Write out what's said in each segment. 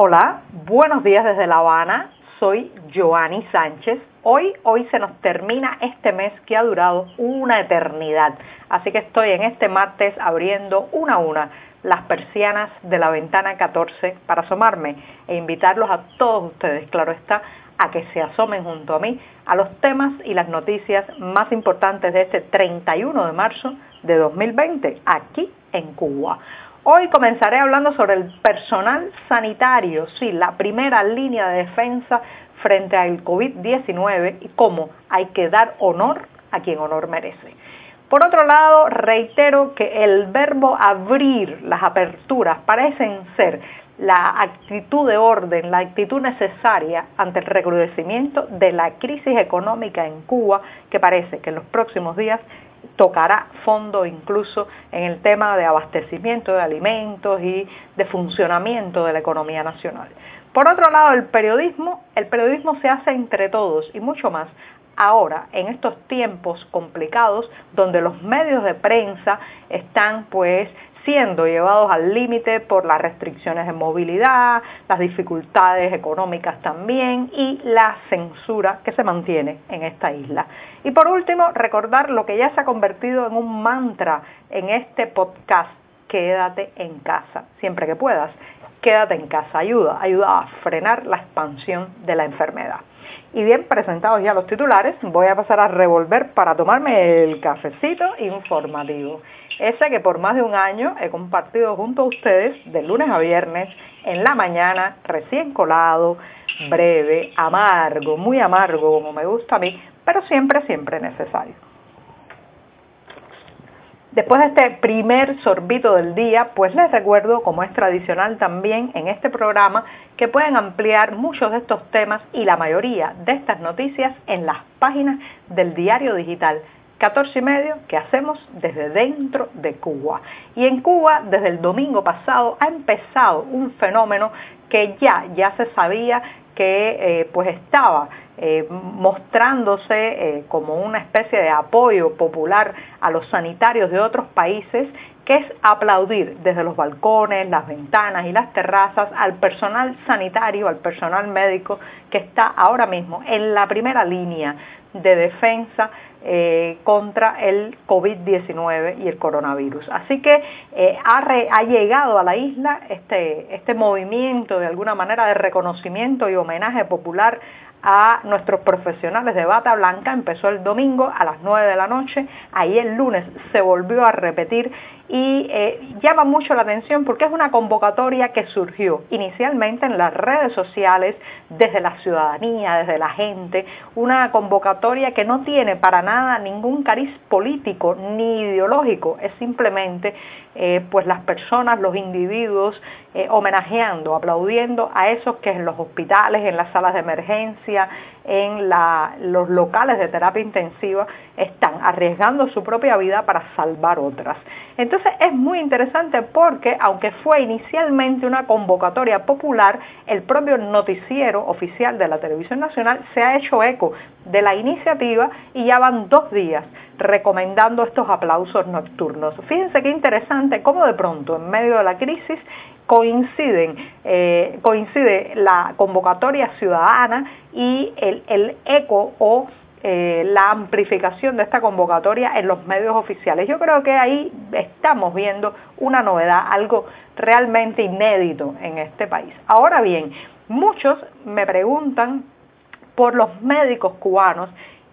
Hola, buenos días desde La Habana. Soy Joanny Sánchez. Hoy, hoy se nos termina este mes que ha durado una eternidad. Así que estoy en este martes abriendo una a una las persianas de la ventana 14 para asomarme e invitarlos a todos ustedes, claro está, a que se asomen junto a mí a los temas y las noticias más importantes de este 31 de marzo de 2020 aquí en Cuba. Hoy comenzaré hablando sobre el personal sanitario, sí, la primera línea de defensa frente al COVID-19 y cómo hay que dar honor a quien honor merece. Por otro lado, reitero que el verbo abrir, las aperturas, parecen ser la actitud de orden, la actitud necesaria ante el recrudecimiento de la crisis económica en Cuba, que parece que en los próximos días tocará fondo incluso en el tema de abastecimiento de alimentos y de funcionamiento de la economía nacional. Por otro lado, el periodismo, el periodismo se hace entre todos y mucho más ahora, en estos tiempos complicados, donde los medios de prensa están pues siendo llevados al límite por las restricciones de movilidad, las dificultades económicas también y la censura que se mantiene en esta isla. Y por último, recordar lo que ya se ha convertido en un mantra en este podcast, quédate en casa, siempre que puedas, quédate en casa, ayuda, ayuda a frenar la expansión de la enfermedad. Y bien presentados ya los titulares, voy a pasar a revolver para tomarme el cafecito informativo. Ese que por más de un año he compartido junto a ustedes de lunes a viernes en la mañana, recién colado, breve, amargo, muy amargo como me gusta a mí, pero siempre, siempre necesario. Después de este primer sorbito del día, pues les recuerdo, como es tradicional también en este programa, que pueden ampliar muchos de estos temas y la mayoría de estas noticias en las páginas del diario digital 14 y medio que hacemos desde dentro de Cuba. Y en Cuba, desde el domingo pasado, ha empezado un fenómeno que ya, ya se sabía que eh, pues estaba eh, mostrándose eh, como una especie de apoyo popular a los sanitarios de otros países, que es aplaudir desde los balcones, las ventanas y las terrazas al personal sanitario, al personal médico que está ahora mismo en la primera línea de defensa contra el COVID-19 y el coronavirus. Así que ha, ha, llegado a la isla este, este movimiento de alguna manera de reconocimiento y homenaje popular a nuestros profesionales de bata blanca. Empezó el domingo a las 9 de la noche, ahí el lunes se volvió a repetir y eh, llama mucho la atención porque es una convocatoria que surgió inicialmente en las redes sociales, desde la ciudadanía, desde la gente, una convocatoria que no tiene para nada ningún cariz político ni ideológico, es simplemente eh, pues las personas, los individuos eh, homenajeando, aplaudiendo a esos que en los hospitales, en las salas de emergencia, en los locales de terapia intensiva están arriesgando su propia vida para salvar otras. Entonces es muy interesante porque aunque fue inicialmente una convocatoria popular, el propio noticiero oficial de la Televisión Nacional se ha hecho eco de la iniciativa y ya van dos días recomendando estos aplausos nocturnos. Fíjense qué interesante cómo de pronto en medio de la crisis coinciden, eh, coincide la convocatoria ciudadana y el, eco o eh, la amplificación de esta convocatoria en los medios oficiales. Yo creo que ahí estamos viendo una novedad, algo realmente inédito en este país. Ahora bien, muchos me preguntan por los médicos cubanos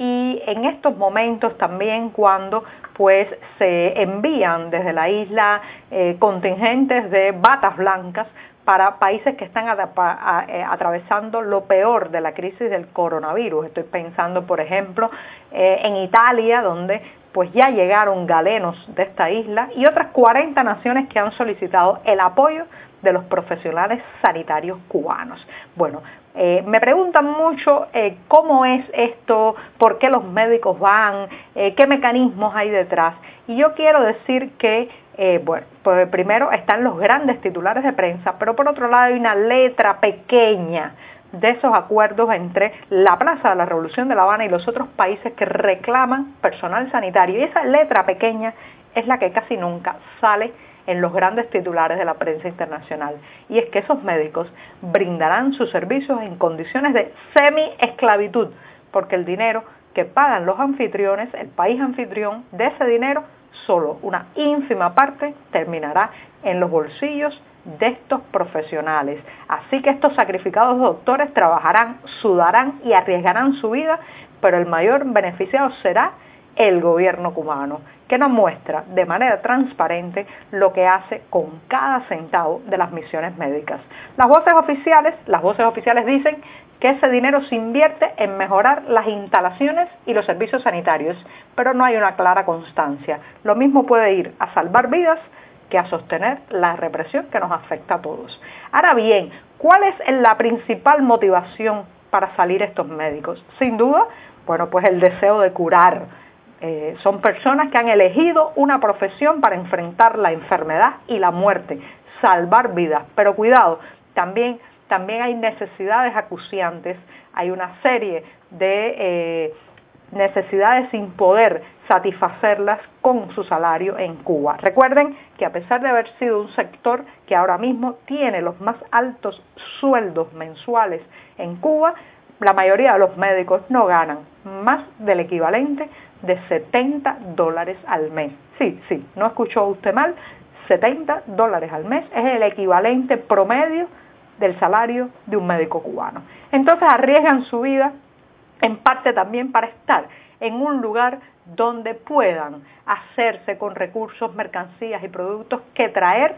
y en estos momentos también cuando pues se envían desde la isla eh, contingentes de batas blancas para países que están eh, atravesando lo peor de la crisis del coronavirus. Estoy pensando, por ejemplo, eh, en Italia, donde pues ya llegaron galenos de esta isla y otras 40 naciones que han solicitado el apoyo de los profesionales sanitarios cubanos. Bueno, eh, me preguntan mucho eh, cómo es esto, por qué los médicos van, eh, qué mecanismos hay detrás. Y yo quiero decir que, bueno, pues primero están los grandes titulares de prensa, pero por otro lado hay una letra pequeña de esos acuerdos entre la Plaza de la Revolución de La Habana y los otros países que reclaman personal sanitario. Y esa letra pequeña es la que casi nunca sale en los grandes titulares de la prensa internacional. Y es que esos médicos brindarán sus servicios en condiciones de semi-esclavitud, porque el dinero que pagan los anfitriones, el país anfitrión, de ese dinero, solo una ínfima parte terminará en los bolsillos de estos profesionales. Así que estos sacrificados doctores trabajarán, sudarán y arriesgarán su vida, pero el mayor beneficiado será el gobierno cubano, que nos muestra de manera transparente lo que hace con cada centavo de las misiones médicas. Las voces oficiales, las voces oficiales dicen que ese dinero se invierte en mejorar las instalaciones y los servicios sanitarios, pero no hay una clara constancia. Lo mismo puede ir a salvar vidas que a sostener la represión que nos afecta a todos. Ahora bien, ¿cuál es la principal motivación para salir estos médicos? Sin duda, bueno, pues el deseo de curar. Eh, son personas que han elegido una profesión para enfrentar la enfermedad y la muerte, salvar vidas. Pero cuidado, también también hay necesidades acuciantes, hay una serie de eh, necesidades sin poder satisfacerlas con su salario en Cuba. Recuerden que a pesar de haber sido un sector que ahora mismo tiene los más altos sueldos mensuales en Cuba, la mayoría de los médicos no ganan más del equivalente de 70 dólares al mes. Sí, sí, no escuchó usted mal, 70 dólares al mes es el equivalente promedio del salario de un médico cubano. Entonces arriesgan su vida en parte también para estar en un lugar donde puedan hacerse con recursos, mercancías y productos que traer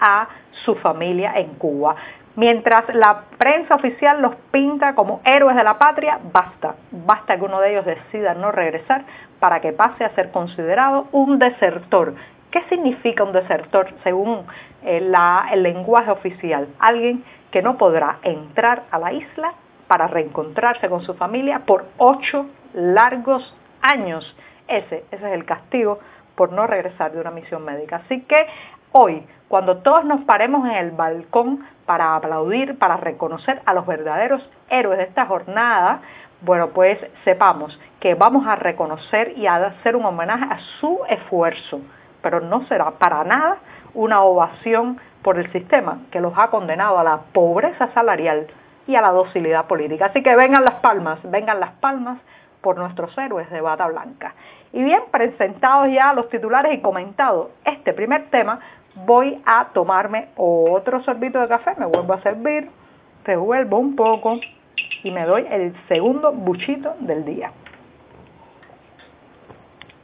a su familia en Cuba. Mientras la prensa oficial los pinta como héroes de la patria, basta, basta que uno de ellos decida no regresar para que pase a ser considerado un desertor. ¿Qué significa un desertor según el, el lenguaje oficial? Alguien que no podrá entrar a la isla para reencontrarse con su familia por ocho largos años. Ese, ese es el castigo por no regresar de una misión médica. Así que hoy, cuando todos nos paremos en el balcón para aplaudir, para reconocer a los verdaderos héroes de esta jornada, bueno, pues sepamos que vamos a reconocer y a hacer un homenaje a su esfuerzo, pero no será para nada una ovación por el sistema que los ha condenado a la pobreza salarial y a la docilidad política. Así que vengan las palmas, vengan las palmas por nuestros héroes de bata blanca. Y bien, presentados ya los titulares y comentado este primer tema, voy a tomarme otro sorbito de café, me vuelvo a servir, revuelvo un poco y me doy el segundo buchito del día.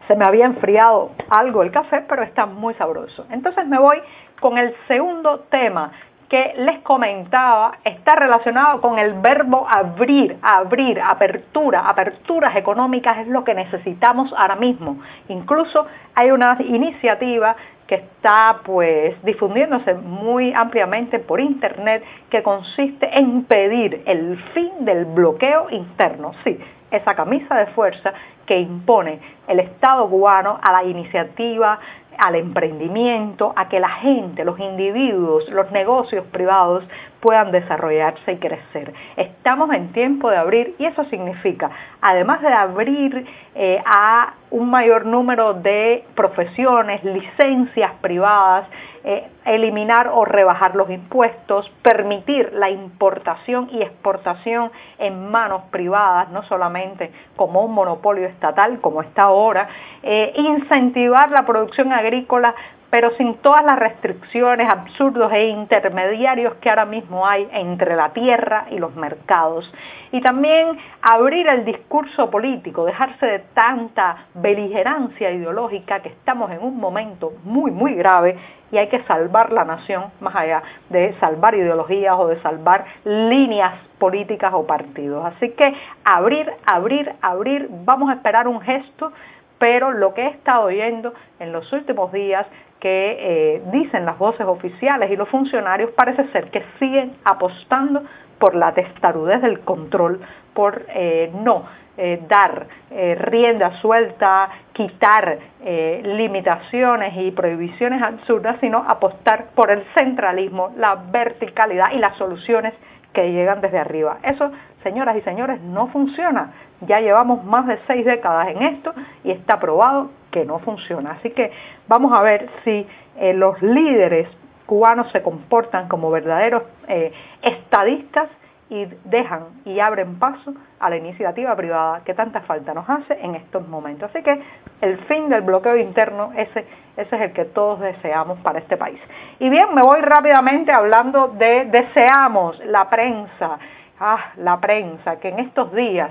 Se me había enfriado algo el café, pero está muy sabroso. Entonces me voy con el segundo tema que les comentaba está relacionado con el verbo abrir, abrir, apertura, aperturas económicas es lo que necesitamos ahora mismo. Incluso hay una iniciativa que está pues difundiéndose muy ampliamente por internet que consiste en pedir el fin del bloqueo interno. Sí, esa camisa de fuerza que impone el Estado cubano a la iniciativa al emprendimiento, a que la gente, los individuos, los negocios privados puedan desarrollarse y crecer. Estamos en tiempo de abrir y eso significa, además de abrir eh, a un mayor número de profesiones, licencias privadas, eh, eliminar o rebajar los impuestos, permitir la importación y exportación en manos privadas, no solamente como un monopolio estatal como está ahora, eh, incentivar la producción agrícola pero sin todas las restricciones absurdos e intermediarios que ahora mismo hay entre la tierra y los mercados. Y también abrir el discurso político, dejarse de tanta beligerancia ideológica que estamos en un momento muy, muy grave y hay que salvar la nación más allá de salvar ideologías o de salvar líneas políticas o partidos. Así que abrir, abrir, abrir, vamos a esperar un gesto pero lo que he estado oyendo en los últimos días que eh, dicen las voces oficiales y los funcionarios parece ser que siguen apostando por la testarudez del control, por eh, no eh, dar rienda suelta, quitar limitaciones y prohibiciones absurdas, sino apostar por el centralismo, la verticalidad y las soluciones que llegan desde arriba. Eso, señoras y señores, no funciona. Ya llevamos más de seis décadas en esto y está probado que no funciona. Así que vamos a ver si eh, los líderes cubanos se comportan como verdaderos eh, estadistas y dejan y abren paso a la iniciativa privada que tanta falta nos hace en estos momentos. Así que el fin del bloqueo interno, ese, ese es el que todos deseamos para este país. Y bien, me voy rápidamente hablando de deseamos la prensa, ah, la prensa, que en estos días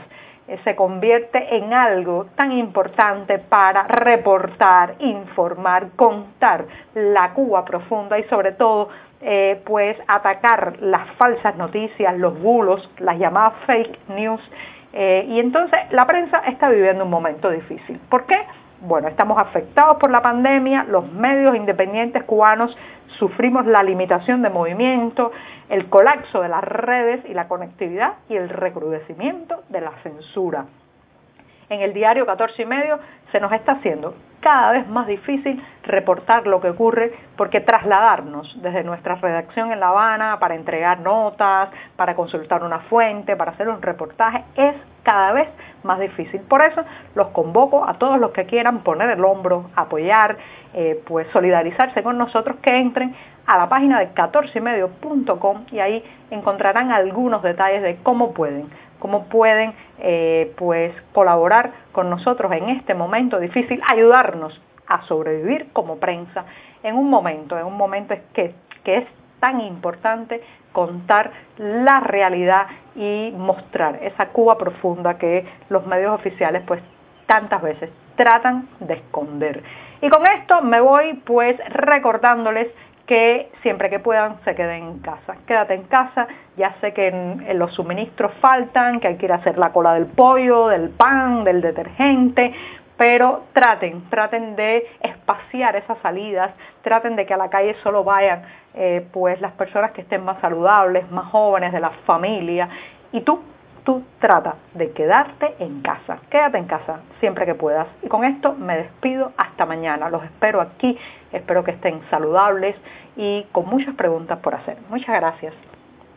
se convierte en algo tan importante para reportar, informar, contar la Cuba profunda y sobre todo eh, pues atacar las falsas noticias, los bulos, las llamadas fake news. Eh, y entonces la prensa está viviendo un momento difícil. ¿Por qué? Bueno, estamos afectados por la pandemia, los medios independientes cubanos sufrimos la limitación de movimiento, el colapso de las redes y la conectividad y el recrudecimiento de la censura. En el diario 14 y medio se nos está haciendo cada vez más difícil reportar lo que ocurre porque trasladarnos desde nuestra redacción en La Habana para entregar notas, para consultar una fuente, para hacer un reportaje, es cada vez más difícil. Por eso los convoco a todos los que quieran poner el hombro, apoyar, eh, pues solidarizarse con nosotros, que entren a la página de 14ymedio.com y ahí encontrarán algunos detalles de cómo pueden cómo pueden eh, pues colaborar con nosotros en este momento difícil, ayudarnos a sobrevivir como prensa en un momento, en un momento que, que es tan importante contar la realidad y mostrar esa Cuba profunda que los medios oficiales pues tantas veces tratan de esconder. Y con esto me voy pues recordándoles que siempre que puedan se queden en casa. Quédate en casa, ya sé que en, los suministros faltan, que hay que ir a hacer la cola del pollo, del pan, del detergente, pero traten, traten de espaciar esas salidas, traten de que a la calle solo vayan eh, pues las personas que estén más saludables, más jóvenes, de la familia, y tú tú trata de quedarte en casa. Quédate en casa siempre que puedas. Y con esto me despido hasta mañana. Los espero aquí. Espero que estén saludables y con muchas preguntas por hacer. Muchas gracias.